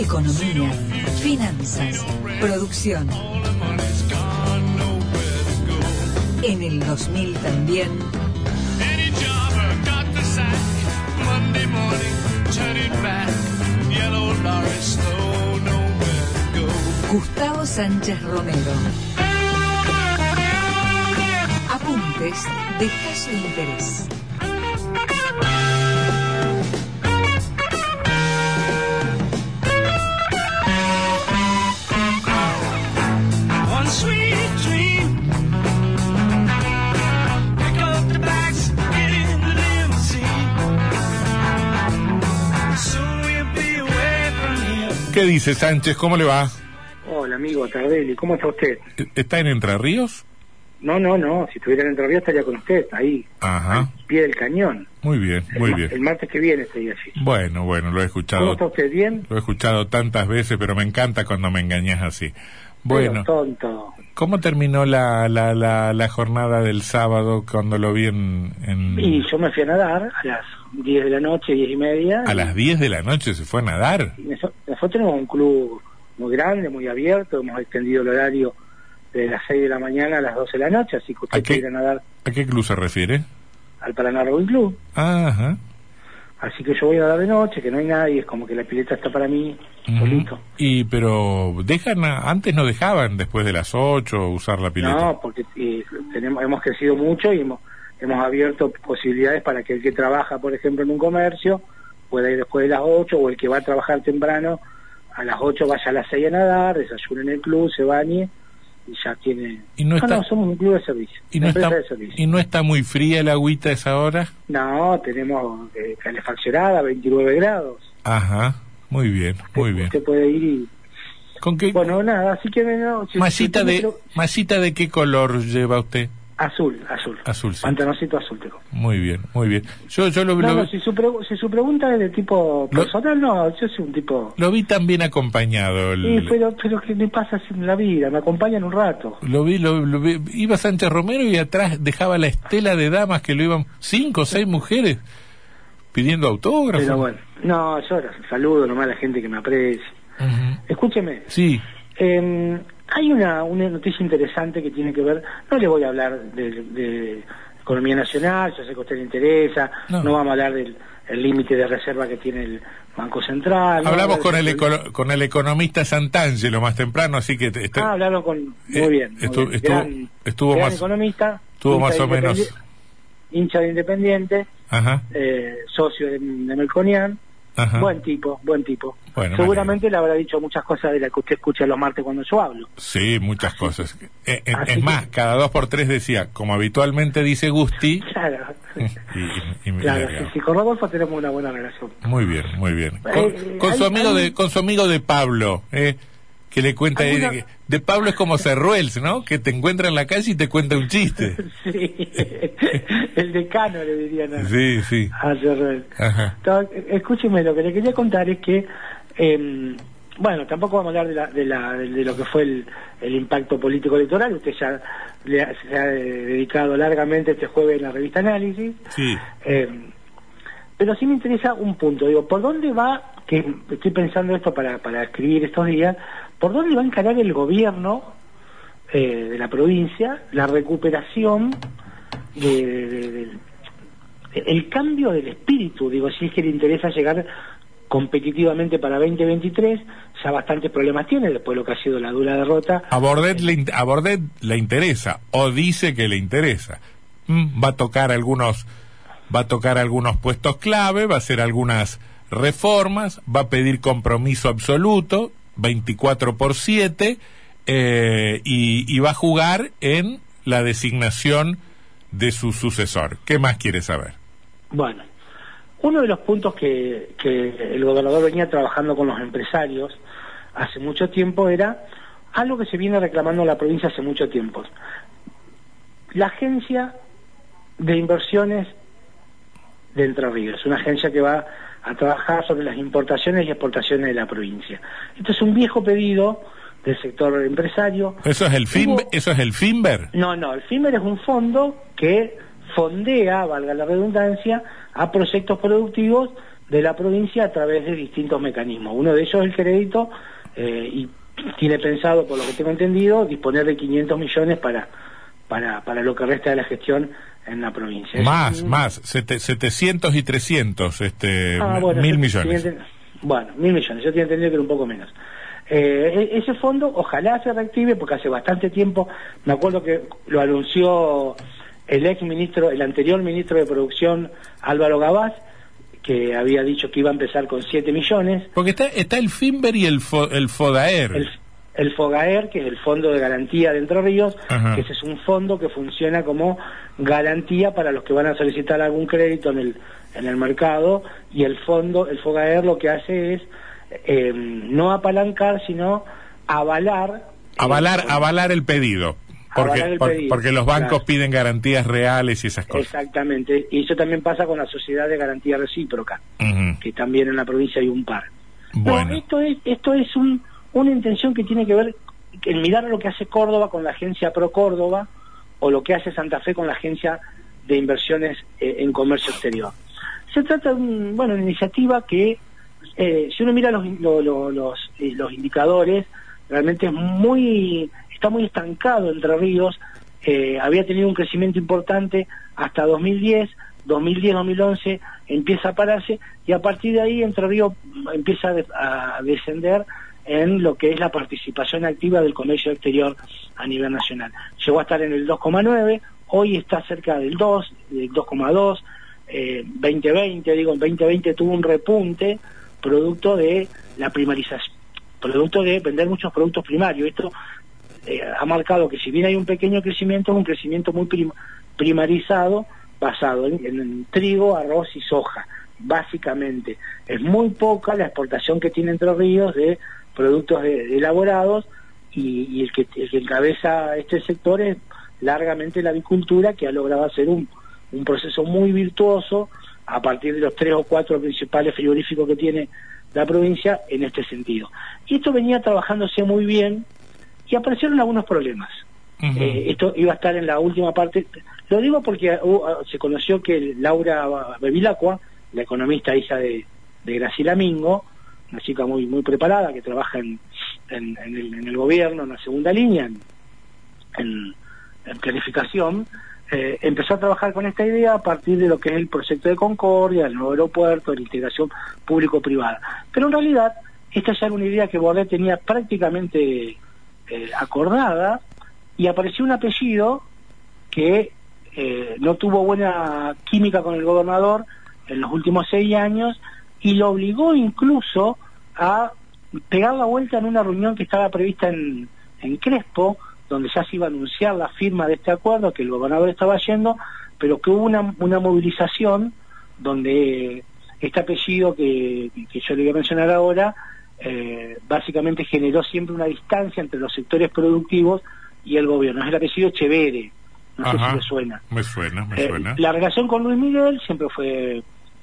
Economía, finanzas, producción. En el 2000 también. Gustavo Sánchez Romero. Apuntes de caso interés. ¿Qué dice Sánchez? ¿Cómo le va? Hola, amigo Tardelli, ¿cómo está usted? ¿Está en Entre Ríos? No, no, no, si estuviera en Entre Ríos estaría con usted, ahí, Ajá. al pie del cañón. Muy bien, El muy bien. El martes que viene estaría allí. Bueno, bueno, lo he ¿Cómo escuchado. está usted? ¿Bien? Lo he escuchado tantas veces, pero me encanta cuando me engañas así. Bueno, tonto. ¿cómo terminó la, la, la, la jornada del sábado cuando lo vi en... en- Y yo me fui a nadar a las 10 de la noche, 10 y media. A las 10 de la noche se fue a nadar. Nosotros tenemos un club muy grande, muy abierto, hemos extendido el horario de las 6 de la mañana a las 12 de la noche, así que ¿A usted qué? puede ir a nadar ¿A qué club se refiere? al Paraná Club. Ajá. Así que yo voy a nadar de noche, que no hay nadie, es como que la pileta está para mí, Ujú. solito. Y pero dejan antes no dejaban después de las 8 usar la pileta. No, porque eh, tenemos, hemos crecido mucho y hemos, hemos abierto posibilidades para que el que trabaja, por ejemplo, en un comercio pueda ir después de las 8 o el que va a trabajar temprano a las 8 vaya a las 6 a nadar, desayune en el club, se bañe y ya tiene... Y no está- somos un club de servicio. y no está de servicio. y no está muy fría el agüita a esa hora. No, tenemos eh, calefaccionada, 29 grados. Ajá. Muy bien, muy bien. Usted puede ir y... ¿Con qué Bueno, nada, así que... No, si- masita si usted de pre- masita de qué color lleva usted? Azul, azul. Azul, sí. Azul tengo. Muy bien, muy bien. Yo yo lo, No, lo, no, si su, pregu- si su pregunta es de tipo Lo- personal, no, yo soy un tipo... lo vi tan bien acompañado. el- Sí, pero, pero ¿qué me pasa así en la vida? Me acompañan un rato. Lo vi, lo, lo vi- iba Sánchez Romero y atrás dejaba la estela de damas que lo iban cinco o seis mujeres pidiendo autógrafos. Pero bueno, no, yo saludo nomás a la gente que me aprecia. Escúcheme, Sí, eh, hay una, una noticia interesante que tiene que ver, no le voy a hablar de, de economía nacional, yo sé que a usted le interesa, No. no, vamos a hablar del el límite de reserva que tiene el Banco Central. hablamos con el, econo- con el economista Santangelo más temprano, así que este- Ah, hablaron con... Muy Eh, bien. muy bien. estuvo- Gran- estuvo gran más- economista. estuvo más o menos- Hincha de Independiente, Ajá, eh, socio de, de Melconian. Ajá. Buen tipo, buen tipo. Bueno, Seguramente le habrá dicho muchas cosas de las que usted escucha los martes cuando yo hablo. Sí, muchas cosas. Eh, eh, Así es que- más, cada dos por tres decía, como habitualmente dice Gusti, Claro. y, y- claro, sí, sí, con Rodolfo tenemos una buena relación. Muy bien, muy bien. Con, Eh, con su hay- amigo hay- de con su amigo de Pablo, eh, que le cuenta ¿Alguna- de, de Pablo es como Cerruels, ¿no? Que te encuentra en la calle y te cuenta un chiste. sí, el decano le dirían a, Sí, sí. a Cerrel. Ajá. Entonces, escúcheme, lo que le quería contar es que, eh, bueno, tampoco vamos a hablar de, la, de, la, de lo que fue el, el impacto político electoral. Usted ya le ha- se ha eh, dedicado largamente este jueves en la revista Análisis. Sí. Eh, pero sí me interesa un punto. Digo, ¿por dónde va, que estoy pensando esto para, para escribir estos días, ¿por dónde va a encarar el gobierno eh, de la provincia la recuperación el cambio del espíritu? Digo, si es que le interesa llegar competitivamente para 2023, ya bastantes problemas tiene después de lo que ha sido la dura derrota. A Bordet le interesa, o dice que le interesa. Mm, va a tocar algunos, va a tocar algunos puestos clave, va a hacer algunas reformas, va a pedir compromiso absoluto, 24 por 7, eh, y, va a jugar en la designación de su sucesor. ¿Qué más quiere saber? Bueno, uno de los puntos que, el gobernador venía trabajando con los empresarios hace mucho tiempo era algo que se viene reclamando la provincia hace mucho tiempo. La agencia de inversiones de Entre Ríos, una agencia que va a trabajar sobre las importaciones y exportaciones de la provincia. Esto es un viejo pedido del sector empresario. ¿Eso es el, fin, Hubo- ¿eso es el Finber? no, no, el FIMER es un fondo que fondea, valga la redundancia, a proyectos productivos de la provincia a través de distintos mecanismos. Uno de ellos es el crédito eh, y tiene pensado, por lo que tengo entendido, disponer de 500 millones para, para, para lo que resta de la gestión en la provincia. Más, Es más, sete- 700 y 300, este, Ah, bueno, mil millones. Bueno, mil millones, yo tenía entendido que era un poco menos. Eh, e- ese fondo ojalá se reactive porque hace bastante tiempo, me acuerdo que lo anunció el ex ministro, el anterior ministro de Producción, Álvaro Gabás, que había dicho que iba a empezar con 7 millones. Porque está, está el Finber y el, Fo- el Fodaer. El, el FOGAER, que es el Fondo de Garantía de Entre Ríos, Ajá. que ese es un fondo que funciona como garantía para los que van a solicitar algún crédito en el, en el mercado, y el fondo, el FOGAER lo que hace es eh, no apalancar, sino avalar. avalar, eh, avalar el pedido. Porque, el por- pedido, porque los bancos claro. piden garantías reales y esas cosas. Exactamente, y eso también pasa con la sociedad de garantía recíproca, que también en la provincia hay un par. Bueno. No, esto es, esto es un, una intención que tiene que ver en mirar lo que hace Córdoba con la agencia Pro Córdoba o lo que hace Santa Fe con la agencia de inversiones eh, en comercio exterior. Se trata de una iniciativa que, eh, si uno mira los, lo- lo- los, eh, los indicadores, realmente es muy, está muy estancado Entre Ríos, había tenido un crecimiento importante hasta 2010, 2010-2011 empieza a pararse y a partir de ahí Entre Ríos empieza a descender en lo que es la participación activa del comercio exterior a nivel nacional. Llegó a estar en el 2,9, hoy está cerca del 2, del 2,2, eh, 2020, digo, en 2020 tuvo un repunte producto de la primarización, producto de vender muchos productos primarios. Esto eh, ha marcado que si bien hay un pequeño crecimiento, es un crecimiento muy prim- primarizado basado en trigo, arroz y soja, básicamente. Es muy poca la exportación que tiene Entre Ríos de productos de elaborados y, y el, que, el que encabeza este sector es largamente la avicultura, que ha logrado hacer un, un proceso muy virtuoso a partir de los tres o cuatro principales frigoríficos que tiene la provincia en este sentido. Y esto venía trabajándose muy bien y aparecieron algunos problemas. Eh, esto iba a estar en la última parte. Lo digo porque uh, uh, se conoció que Laura Bevilacqua, la economista hija de, de Graciela Mingo, una chica muy muy preparada que trabaja en, en, el, gobierno, en la segunda línea, en planificación, eh, empezó a trabajar con esta idea a partir de lo que es el proyecto de Concordia, el nuevo aeropuerto, la integración público-privada. Pero en realidad, esta ya era una idea que Bordet tenía prácticamente eh, acordada y apareció un apellido que eh, no tuvo buena química con el gobernador en los últimos seis años y lo obligó incluso a pegar la vuelta en una reunión que estaba prevista en, en Crespo, donde ya se iba a anunciar la firma de este acuerdo, que el gobernador estaba yendo, pero que hubo una, una movilización donde este apellido que, que yo le voy a mencionar ahora, eh, básicamente generó siempre una distancia entre los sectores productivos y el gobierno. Es el apellido Chevere, no sé si le suena. Me suena, me Eh, suena. la relación con Luis Miguel siempre fue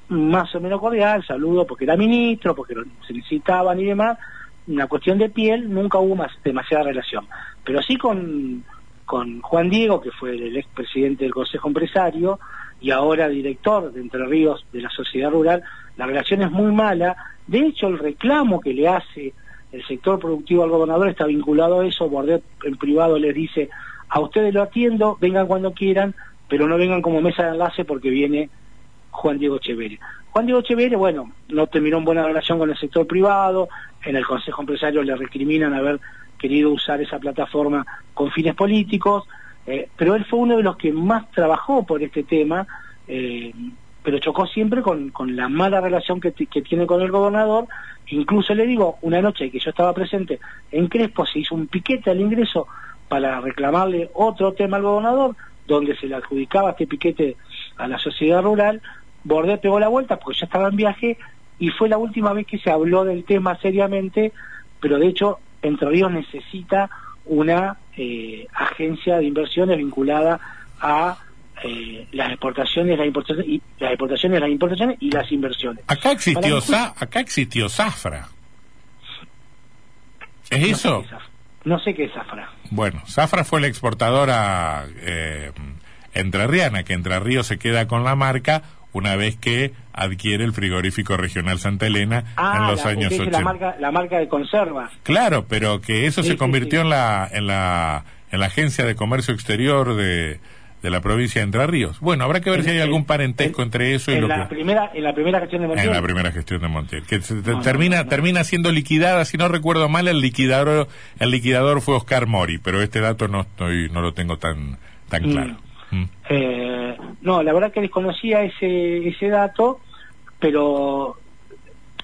más o menos cordial, saludo porque era ministro, porque lo- se necesitaban y demás. Una cuestión de piel, nunca hubo más demasiada relación. Pero sí con, con Juan Diego, que fue el expresidente del Consejo Empresario y ahora director de Entre Ríos de la Sociedad Rural, la relación es muy mala. De hecho, el reclamo que le hace el sector productivo al gobernador está vinculado a eso. Bordet en privado les dice, a ustedes lo atiendo, vengan cuando quieran, pero no vengan como mesa de enlace porque viene Juan Diego Chevere. Juan Diego Chevere, bueno, no terminó en buena relación con el sector privado, en el Consejo Empresario le recriminan haber querido usar esa plataforma con fines políticos, eh, pero él fue uno de los que más trabajó por este tema, eh, pero chocó siempre con, la mala relación que, que tiene con el gobernador. Incluso le digo, una noche que yo estaba presente en Crespo se hizo un piquete al ingreso para reclamarle otro tema al gobernador, donde se le adjudicaba este piquete a la sociedad rural. Bordet pegó la vuelta porque ya estaba en viaje y fue la última vez que se habló del tema seriamente, pero de hecho Entre Ríos necesita una eh, agencia de inversiones vinculada a eh, las exportaciones, las importaciones, y, las exportaciones, las importaciones y las inversiones. Acá existió, acá existió Zafra. ¿Es No sé eso? Zafra. No sé qué es Zafra. Bueno, Zafra fue la exportadora eh, entrerriana, que Entre Ríos se queda con la marca, una vez que adquiere el frigorífico regional Santa Elena Ah, en los la, años usted dice 80. la marca, la marca de conserva. Claro, pero que eso Sí, se convirtió sí. en la en la en la agencia de comercio exterior de, de la provincia de Entre Ríos. Bueno, habrá que ver En- si hay algún parentesco en- entre eso y en lo la que primera en la primera gestión de Montiel. en la primera gestión de Montiel, que se- No, termina no, no. termina siendo liquidada, si no recuerdo mal, el liquidador el liquidador fue Oscar Mori, pero este dato no estoy no lo tengo tan tan Mm. claro. Mm. Eh, no, la verdad que desconocía ese, ese dato, pero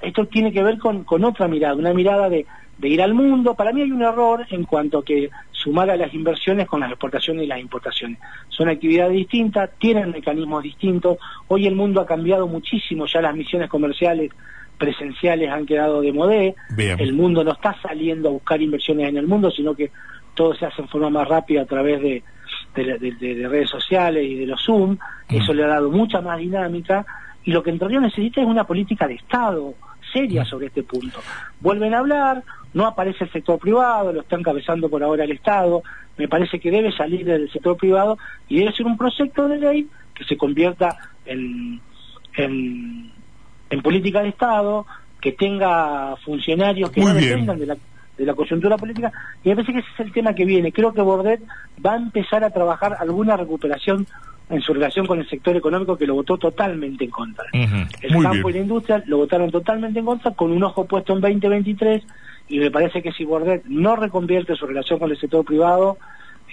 esto tiene que ver con, con otra mirada, una mirada de, de ir al mundo. Para mí hay un error en cuanto a que sumar a las inversiones con las exportaciones y las importaciones. Son actividades distintas, tienen mecanismos distintos. Hoy el mundo ha cambiado muchísimo, ya las misiones comerciales presenciales han quedado de modé. Bien. El mundo no está saliendo a buscar inversiones en el mundo, sino que todo se hace en forma más rápida a través de, de, la- de- de- de redes sociales y de los Zoom. Eso le ha dado mucha más dinámica y lo que en realidad necesita es una política de Estado seria sobre este punto. Vuelven a hablar, no aparece el sector privado, lo está encabezando por ahora el Estado. Me parece que debe salir del sector privado y debe ser un proyecto de ley que se convierta en, en, en política de Estado, que tenga funcionarios que Muy no dependan de la, de la coyuntura política. Y me parece que ese es el tema que viene. Creo que Bordet va a empezar a trabajar alguna recuperación en su relación con el sector económico que lo votó totalmente en contra. El Muy campo y la industria lo votaron totalmente en contra, con un ojo puesto en 2023, y me parece que si Bordet no reconvierte su relación con el sector privado,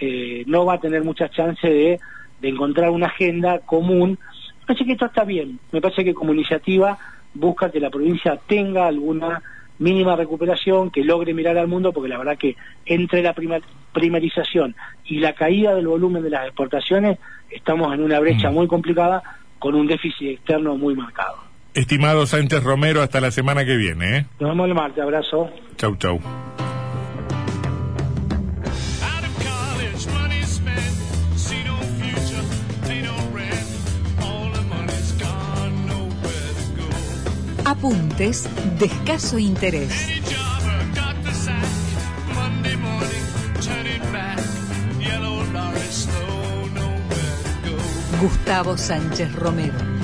eh, no va a tener muchas chances de, de encontrar una agenda común. Me parece que esto está bien, me parece que como iniciativa busca que la provincia tenga alguna mínima recuperación, que logre mirar al mundo, porque la verdad que entre la prima- primerización y la caída del volumen de las exportaciones, estamos en una brecha Mm. muy complicada con un déficit externo muy marcado. Estimado Sánchez Romero, hasta la semana que viene, ¿eh? Nos vemos el martes, abrazo. Chau, chau. Slow, nowhere to go. Gustavo Sánchez Romero.